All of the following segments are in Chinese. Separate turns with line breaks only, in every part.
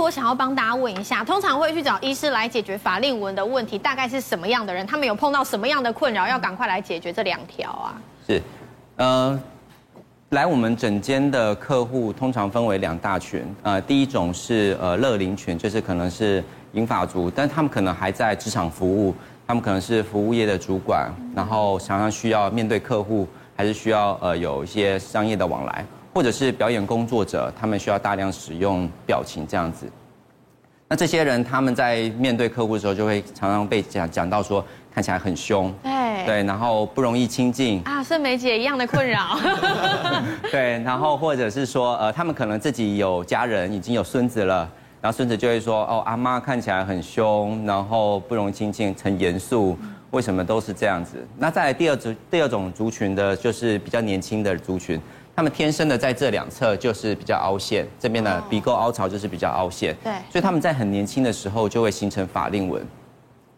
我想要帮大家问一下，通常会去找医师来解决法令纹的问题，大概是什么样的人？他们有碰到什么样的困扰，要赶快来解决这两条啊？
是，呃，来我们诊间的客户通常分为两大群，呃，第一种是呃乐龄群，就是可能是银发族，但他们可能还在职场服务，他们可能是服务业的主管，然后常常需要面对客户，还是需要呃有一些商业的往来。或者是表演工作者，他们需要大量使用表情这样子。那这些人他们在面对客户的时候，就会常常被讲讲到说看起来很凶，对对，然后不容易亲近
啊，盛梅姐一样的困扰。
对，然后或者是说呃，他们可能自己有家人，已经有孙子了，然后孙子就会说哦，阿妈看起来很凶，然后不容易亲近，很严肃，为什么都是这样子？那再来第二组第二种族群的，就是比较年轻的族群。他们天生的在这两侧就是比较凹陷，这边的鼻沟凹槽就是比较凹陷，对，所以他们在很年轻的时候就会形成法令纹。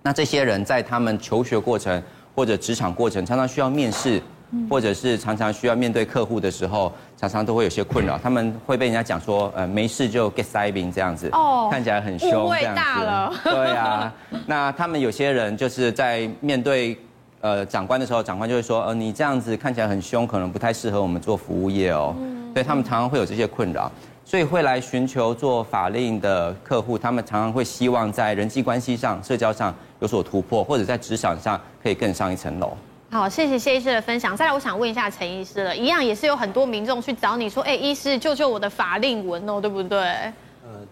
那这些人在他们求学过程或者职场过程，常常需要面试，或者是常常需要面对客户的时候，常常都会有些困扰。他们会被人家讲说，呃，没事就 get sibing 这样子，哦，看起来很凶，这样子。
大了。
对啊，那他们有些人就是在面对。呃，长官的时候，长官就会说，呃，你这样子看起来很凶，可能不太适合我们做服务业哦。嗯。所以他们常常会有这些困扰，所以会来寻求做法令的客户，他们常常会希望在人际关系上、社交上有所突破，或者在职场上可以更上一层楼。
好，谢谢谢医师的分享。再来，我想问一下陈医师了，一样也是有很多民众去找你说，哎，医师救救我的法令纹哦，对不对？
呃，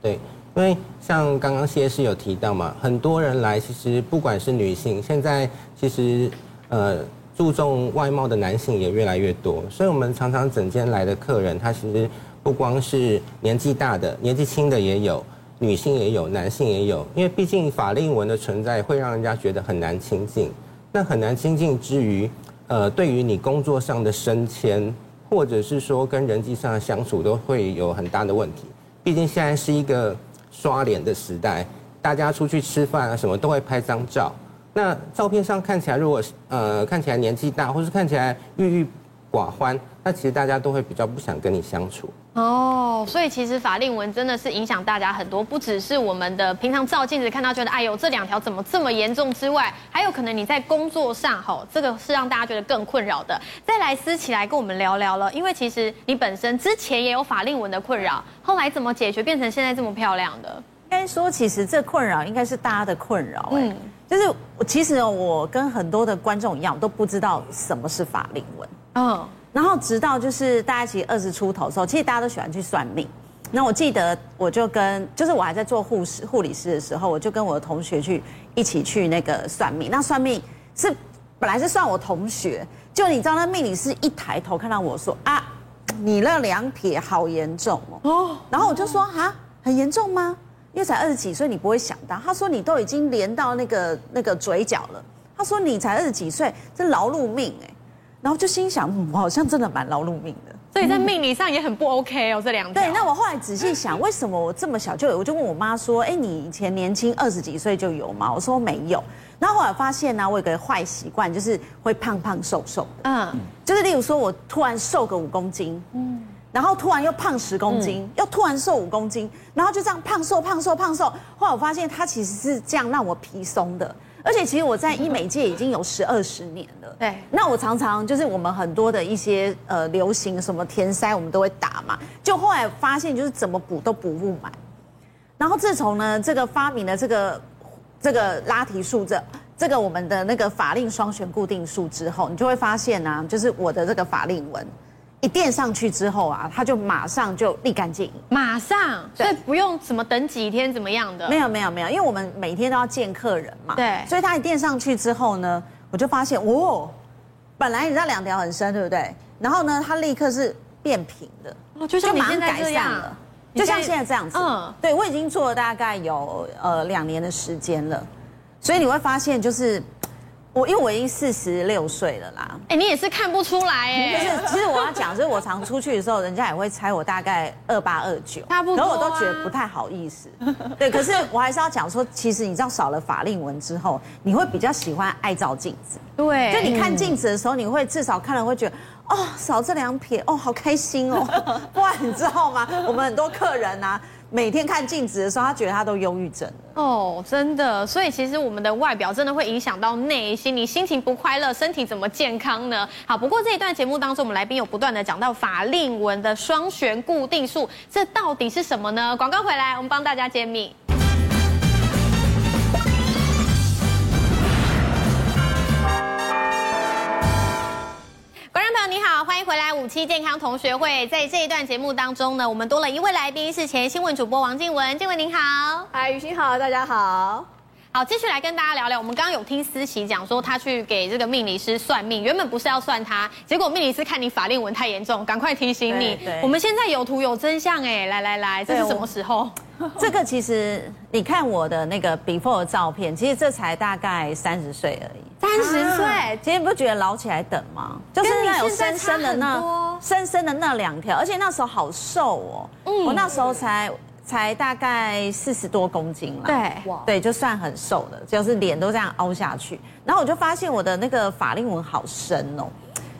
对。因为像刚刚谢师有提到嘛，很多人来，其实不管是女性，现在其实呃注重外貌的男性也越来越多，所以我们常常整间来的客人，他其实不光是年纪大的，年纪轻的也有，女性也有，男性也有，因为毕竟法令纹的存在会让人家觉得很难亲近，那很难亲近之余，呃，对于你工作上的升迁，或者是说跟人际上的相处，都会有很大的问题，毕竟现在是一个。刷脸的时代，大家出去吃饭啊，什么都会拍张照。那照片上看起来，如果呃看起来年纪大，或是看起来郁郁寡欢，那其实大家都会比较不想跟你相处。
哦，所以其实法令纹真的是影响大家很多，不只是我们的平常照镜子看到觉得哎呦这两条怎么这么严重之外，还有可能你在工作上吼，这个是让大家觉得更困扰的。再来思起来跟我们聊聊了，因为其实你本身之前也有法令纹的困扰，后来怎么解决变成现在这么漂亮的？
应该说，其实这困扰应该是大家的困扰，哎，就是其实我跟很多的观众一样，都不知道什么是法令纹，嗯。然后直到就是大家其实二十出头的时候，其实大家都喜欢去算命。那我记得我就跟就是我还在做护士护理师的时候，我就跟我的同学去一起去那个算命。那算命是本来是算我同学，就你知道那命理师一抬头看到我说啊，你那两撇好严重哦。然后我就说啊，很严重吗？因为才二十几岁，你不会想到。他说你都已经连到那个那个嘴角了。他说你才二十几岁，这劳碌命哎。然后就心想，嗯，我好像真的蛮劳碌命的，
所以在命理上也很不 OK 哦，这两条。
对，那我后来仔细想，为什么我这么小就有？我就问我妈说，哎，你以前年轻二十几岁就有吗？我说没有。然后后来发现呢，我有个坏习惯，就是会胖胖瘦瘦的。嗯，就是例如说我突然瘦个五公斤，嗯，然后突然又胖十公斤，嗯、又突然瘦五公斤，然后就这样胖瘦胖瘦胖瘦。后来我发现它其实是这样让我皮松的。而且其实我在医美界已经有十二十年了。对。那我常常就是我们很多的一些呃流行什么填塞，我们都会打嘛。就后来发现就是怎么补都补不满。然后自从呢这个发明了这个这个拉提术这这个我们的那个法令双旋固定术之后，你就会发现呢、啊，就是我的这个法令纹。一垫上去之后啊，它就马上就立竿见影，
马上，所以不用什么等几天怎么样的。
没有没有没有，因为我们每天都要见客人嘛，对，所以它一垫上去之后呢，我就发现，哦，本来你知道两条很深，对不对？然后呢，它立刻是变平的，
哦，就像你现在这样。了，
就像现在这样子，嗯，对，我已经做了大概有呃两年的时间了，所以你会发现就是。我因为我已经四十六岁了啦，
哎，你也是看不出来哎。
就是其实我要讲，就是我常出去的时候，人家也会猜我大概二八二九，差不多。然后我都觉得不太好意思。对，可是我还是要讲说，其实你知道少了法令纹之后，你会比较喜欢爱照镜子。对，就你看镜子的时候，你会至少看了会觉得，哦，少这两撇，哦，好开心哦。不然你知道吗？我们很多客人啊，每天看镜子的时候，他觉得他都忧郁症。
哦，真的，所以其实我们的外表真的会影响到内心，你心情不快乐，身体怎么健康呢？好，不过这一段节目当中，我们来宾有不断的讲到法令纹的双旋固定术，这到底是什么呢？广告回来，我们帮大家揭秘。五期健康同学会。在这一段节目当中呢，我们多了一位来宾，是前新闻主播王静文。静文您好，
嗨，雨欣好，大家好。
好，继续来跟大家聊聊。我们刚刚有听思琪讲说，他去给这个命理师算命，原本不是要算他，结果命理师看你法令纹太严重，赶快提醒你。对，我们现在有图有真相哎，来来来，这是什么时候？
这个其实你看我的那个 before 的照片，其实这才大概三十岁而已。
三十岁，
其实你不觉得老起来等吗？就是那有深深的那深深的那两条，而且那时候好瘦哦。嗯，我那时候才。才大概四十多公斤啦，
对，
对，就算很瘦的，就是脸都这样凹下去。然后我就发现我的那个法令纹好深哦，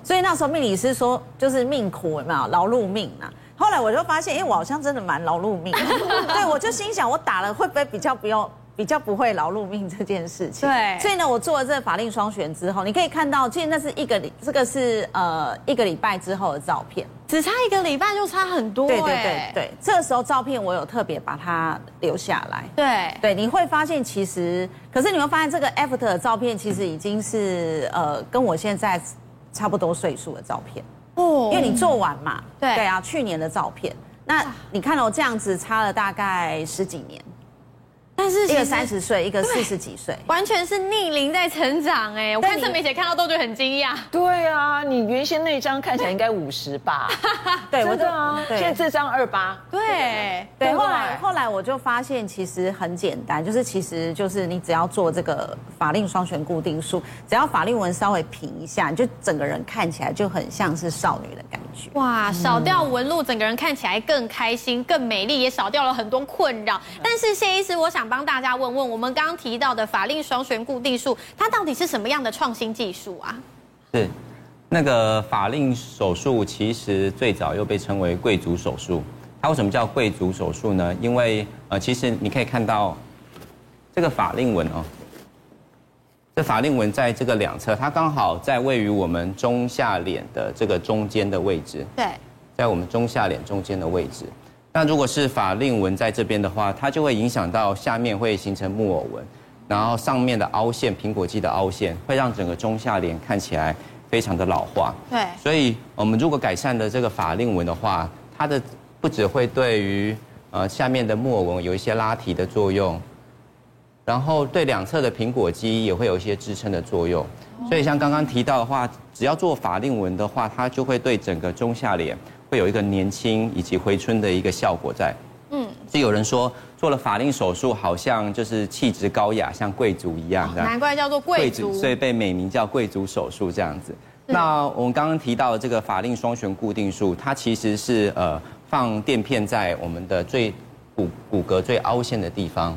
所以那时候命理师说就是命苦有没有劳碌命啊。后来我就发现，哎，我好像真的蛮劳碌命。对，我就心想，我打了会不会比较不用？比较不会劳碌命这件事情，
对，
所以呢，我做了这个法令双旋之后，你可以看到，其实那是一个礼，这个是呃一个礼拜之后的照片，
只差一个礼拜就差很多，
对对对对，这个时候照片我有特别把它留下来，
对。
对，你会发现其实，可是你会发现这个 after 的照片其实已经是呃跟我现在差不多岁数的照片哦，因为你做完嘛，对。对啊，去年的照片，那你看到这样子差了大概十几年。但是一个三十岁，一个四十几岁，
完全是逆龄在成长哎！我看郑美姐看到都觉得很惊讶。
对啊，你原先那张看起来应该五十吧？
对，我的啊，
现在这张二八。
对
对，后来后来我就发现其实很简单，就是其实就是你只要做这个法令双旋固定术，只要法令纹稍微平一下，你就整个人看起来就很像是少女的感觉。
哇，少掉纹路，整个人看起来更开心、更美丽，也少掉了很多困扰。但是谢医师，我想。帮大家问问，我们刚刚提到的法令双旋固定术，它到底是什么样的创新技术啊？
是，那个法令手术其实最早又被称为贵族手术。它为什么叫贵族手术呢？因为呃，其实你可以看到这个法令纹哦，这法令纹在这个两侧，它刚好在位于我们中下脸的这个中间的位置。
对，
在我们中下脸中间的位置。那如果是法令纹在这边的话，它就会影响到下面会形成木偶纹，然后上面的凹陷，苹果肌的凹陷，会让整个中下脸看起来非常的老化。
对，
所以我们如果改善的这个法令纹的话，它的不只会对于呃下面的木偶纹有一些拉提的作用，然后对两侧的苹果肌也会有一些支撑的作用。所以像刚刚提到的话，只要做法令纹的话，它就会对整个中下脸。会有一个年轻以及回春的一个效果在，嗯，就有人说做了法令手术，好像就是气质高雅，像贵族一样，
难怪叫做贵族，
所以被美名叫贵族手术这样子。那我们刚刚提到的这个法令双旋固定术，它其实是呃放垫片在我们的最骨骨骼最凹陷的地方，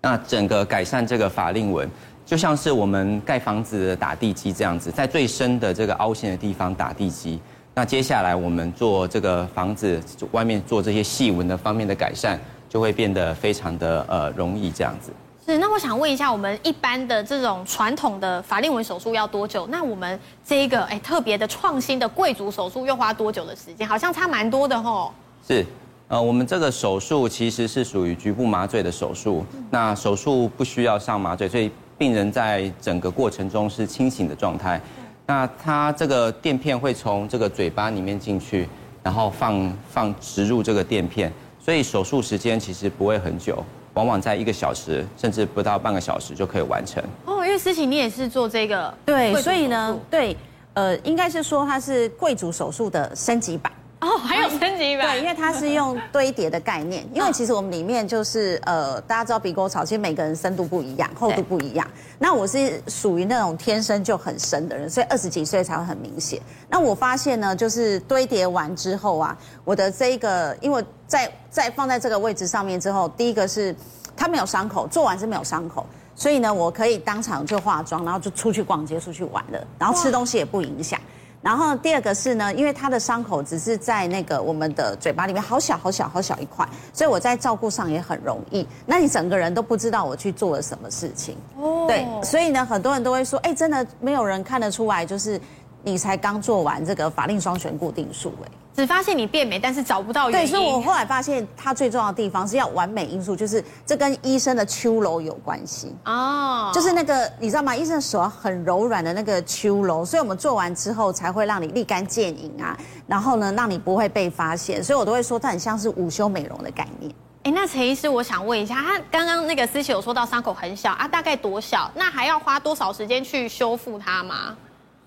那整个改善这个法令纹，就像是我们盖房子的打地基这样子，在最深的这个凹陷的地方打地基。那接下来我们做这个房子外面做这些细纹的方面的改善，就会变得非常的呃容易这样子。
是，那我想问一下，我们一般的这种传统的法令纹手术要多久？那我们这一个哎特别的创新的贵族手术又花多久的时间？好像差蛮多的吼。
是，呃，我们这个手术其实是属于局部麻醉的手术，那手术不需要上麻醉，所以病人在整个过程中是清醒的状态。那它这个垫片会从这个嘴巴里面进去，然后放放植入这个垫片，所以手术时间其实不会很久，往往在一个小时甚至不到半个小时就可以完成。
哦，因为思琪你也是做这个，
对，所以呢，对，呃，应该是说它是贵族手术的升级版。
哦，还有升级版，
对，因为它是用堆叠的概念。因为其实我们里面就是呃，大家知道鼻沟槽，其实每个人深度不一样，厚度不一样。那我是属于那种天生就很深的人，所以二十几岁才会很明显。那我发现呢，就是堆叠完之后啊，我的这一个，因为在在放在这个位置上面之后，第一个是它没有伤口，做完是没有伤口，所以呢，我可以当场就化妆，然后就出去逛街、出去玩了，然后吃东西也不影响。然后第二个是呢，因为他的伤口只是在那个我们的嘴巴里面，好小好小好小一块，所以我在照顾上也很容易。那你整个人都不知道我去做了什么事情，哦，对，所以呢，很多人都会说，哎，真的没有人看得出来，就是你才刚做完这个法令双旋固定术，哎。
只发现你变美，但是找不到原因。
对，所以我后来发现，它最重要的地方是要完美因素，就是这跟医生的秋柔有关系哦。就是那个你知道吗？医生的手很柔软的那个秋柔，所以我们做完之后才会让你立竿见影啊。然后呢，让你不会被发现。所以我都会说，它很像是午休美容的概念。
哎，那陈医师，我想问一下，他刚刚那个思琪有说到伤口很小啊，大概多小？那还要花多少时间去修复它吗？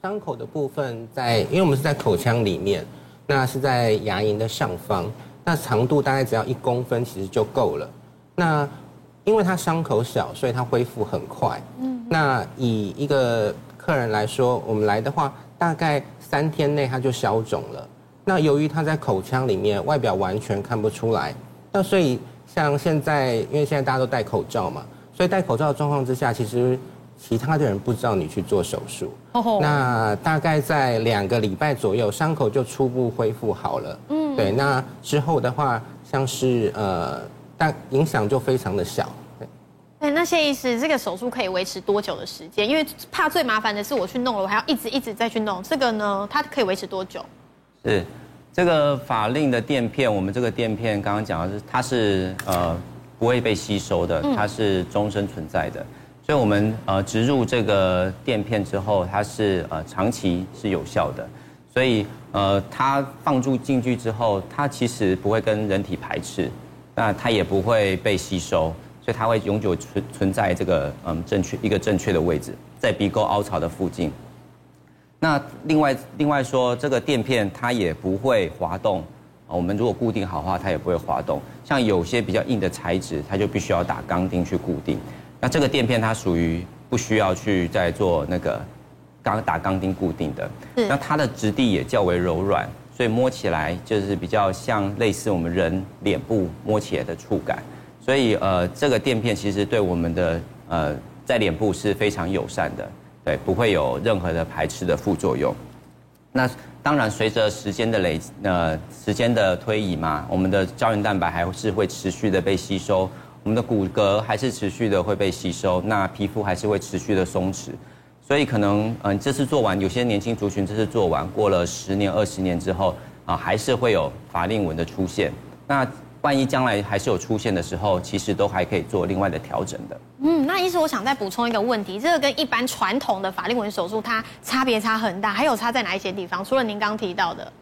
伤口的部分在，因为我们是在口腔里面。那是在牙龈的上方，那长度大概只要一公分，其实就够了。那因为它伤口小，所以它恢复很快。嗯，那以一个客人来说，我们来的话，大概三天内它就消肿了。那由于它在口腔里面，外表完全看不出来。那所以像现在，因为现在大家都戴口罩嘛，所以戴口罩的状况之下，其实。其他的人不知道你去做手术，oh. 那大概在两个礼拜左右，伤口就初步恢复好了。嗯，对，那之后的话，像是呃，但影响就非常的小。对，
哎，那谢医师，这个手术可以维持多久的时间？因为怕最麻烦的是我去弄了，我还要一直一直再去弄。这个呢，它可以维持多久？
是这个法令的垫片，我们这个垫片刚刚讲的是，它是呃不会被吸收的，它是终身存在的。所以，我们呃植入这个垫片之后，它是呃长期是有效的。所以，呃，它放入进去之后，它其实不会跟人体排斥，那它也不会被吸收，所以它会永久存存在这个嗯正确一个正确的位置，在鼻沟凹槽的附近。那另外另外说，这个垫片它也不会滑动，我们如果固定好的话，它也不会滑动。像有些比较硬的材质，它就必须要打钢钉去固定。那这个垫片它属于不需要去再做那个钢打钢钉固定的，那它的质地也较为柔软，所以摸起来就是比较像类似我们人脸部摸起来的触感，所以呃这个垫片其实对我们的呃在脸部是非常友善的，对，不会有任何的排斥的副作用。那当然随着时间的累呃时间的推移嘛，我们的胶原蛋白还是会持续的被吸收。我们的骨骼还是持续的会被吸收，那皮肤还是会持续的松弛，所以可能嗯，这次做完，有些年轻族群这次做完，过了十年、二十年之后啊，还是会有法令纹的出现。那万一将来还是有出现的时候，其实都还可以做另外的调整的。
嗯，那医师，我想再补充一个问题，这个跟一般传统的法令纹手术它差别差很大，还有差在哪一些地方？除了您刚提到的。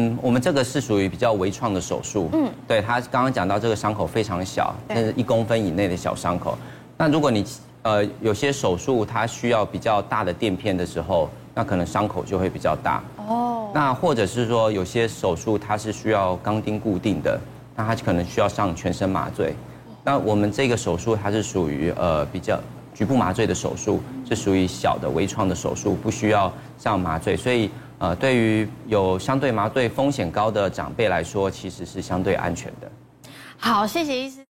嗯，我们这个是属于比较微创的手术。嗯，对，他刚刚讲到这个伤口非常小，但是一公分以内的小伤口。那如果你呃有些手术它需要比较大的垫片的时候，那可能伤口就会比较大。哦。那或者是说有些手术它是需要钢钉固定的，那它可能需要上全身麻醉。那我们这个手术它是属于呃比较局部麻醉的手术，是属于小的微创的手术，不需要上麻醉，所以。呃，对于有相对麻醉风险高的长辈来说，其实是相对安全的。
好，谢谢医师。